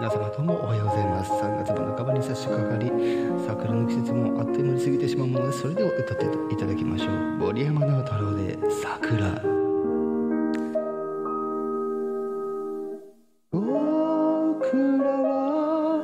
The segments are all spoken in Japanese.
皆様どうもおはようございます。3月の半ばに差し掛かり桜の季節もあっという間に過ぎてしまうもの。ですそれでは歌っていただきましょう。森山直太朗で桜。僕らは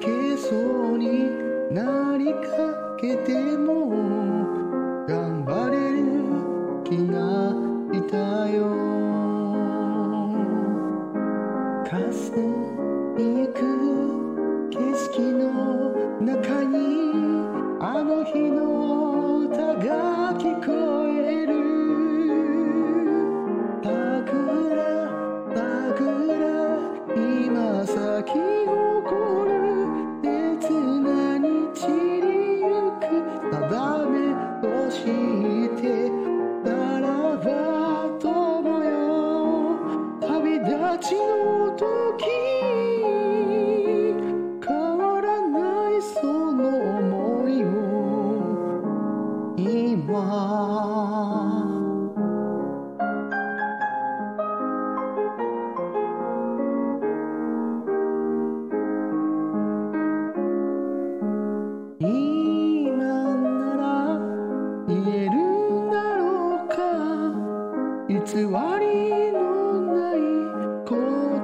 けそうになりかけても頑張れる気が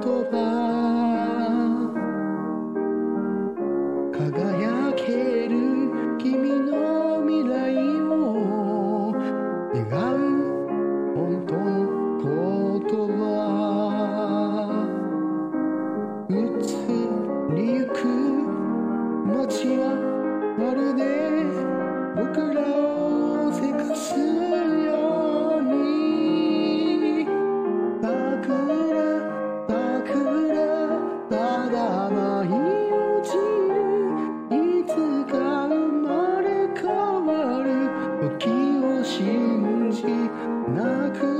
多吧。ただ舞い落ちる。いつか生まれ変わる。時を信じ泣く。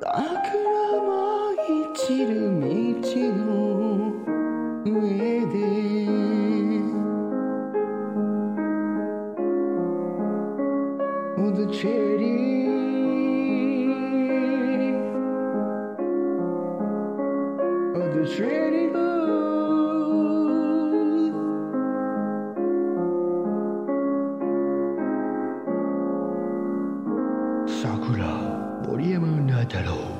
桜舞い散る道の。Oh, the cherry Oh, the cherry Oh 桜森山直太郎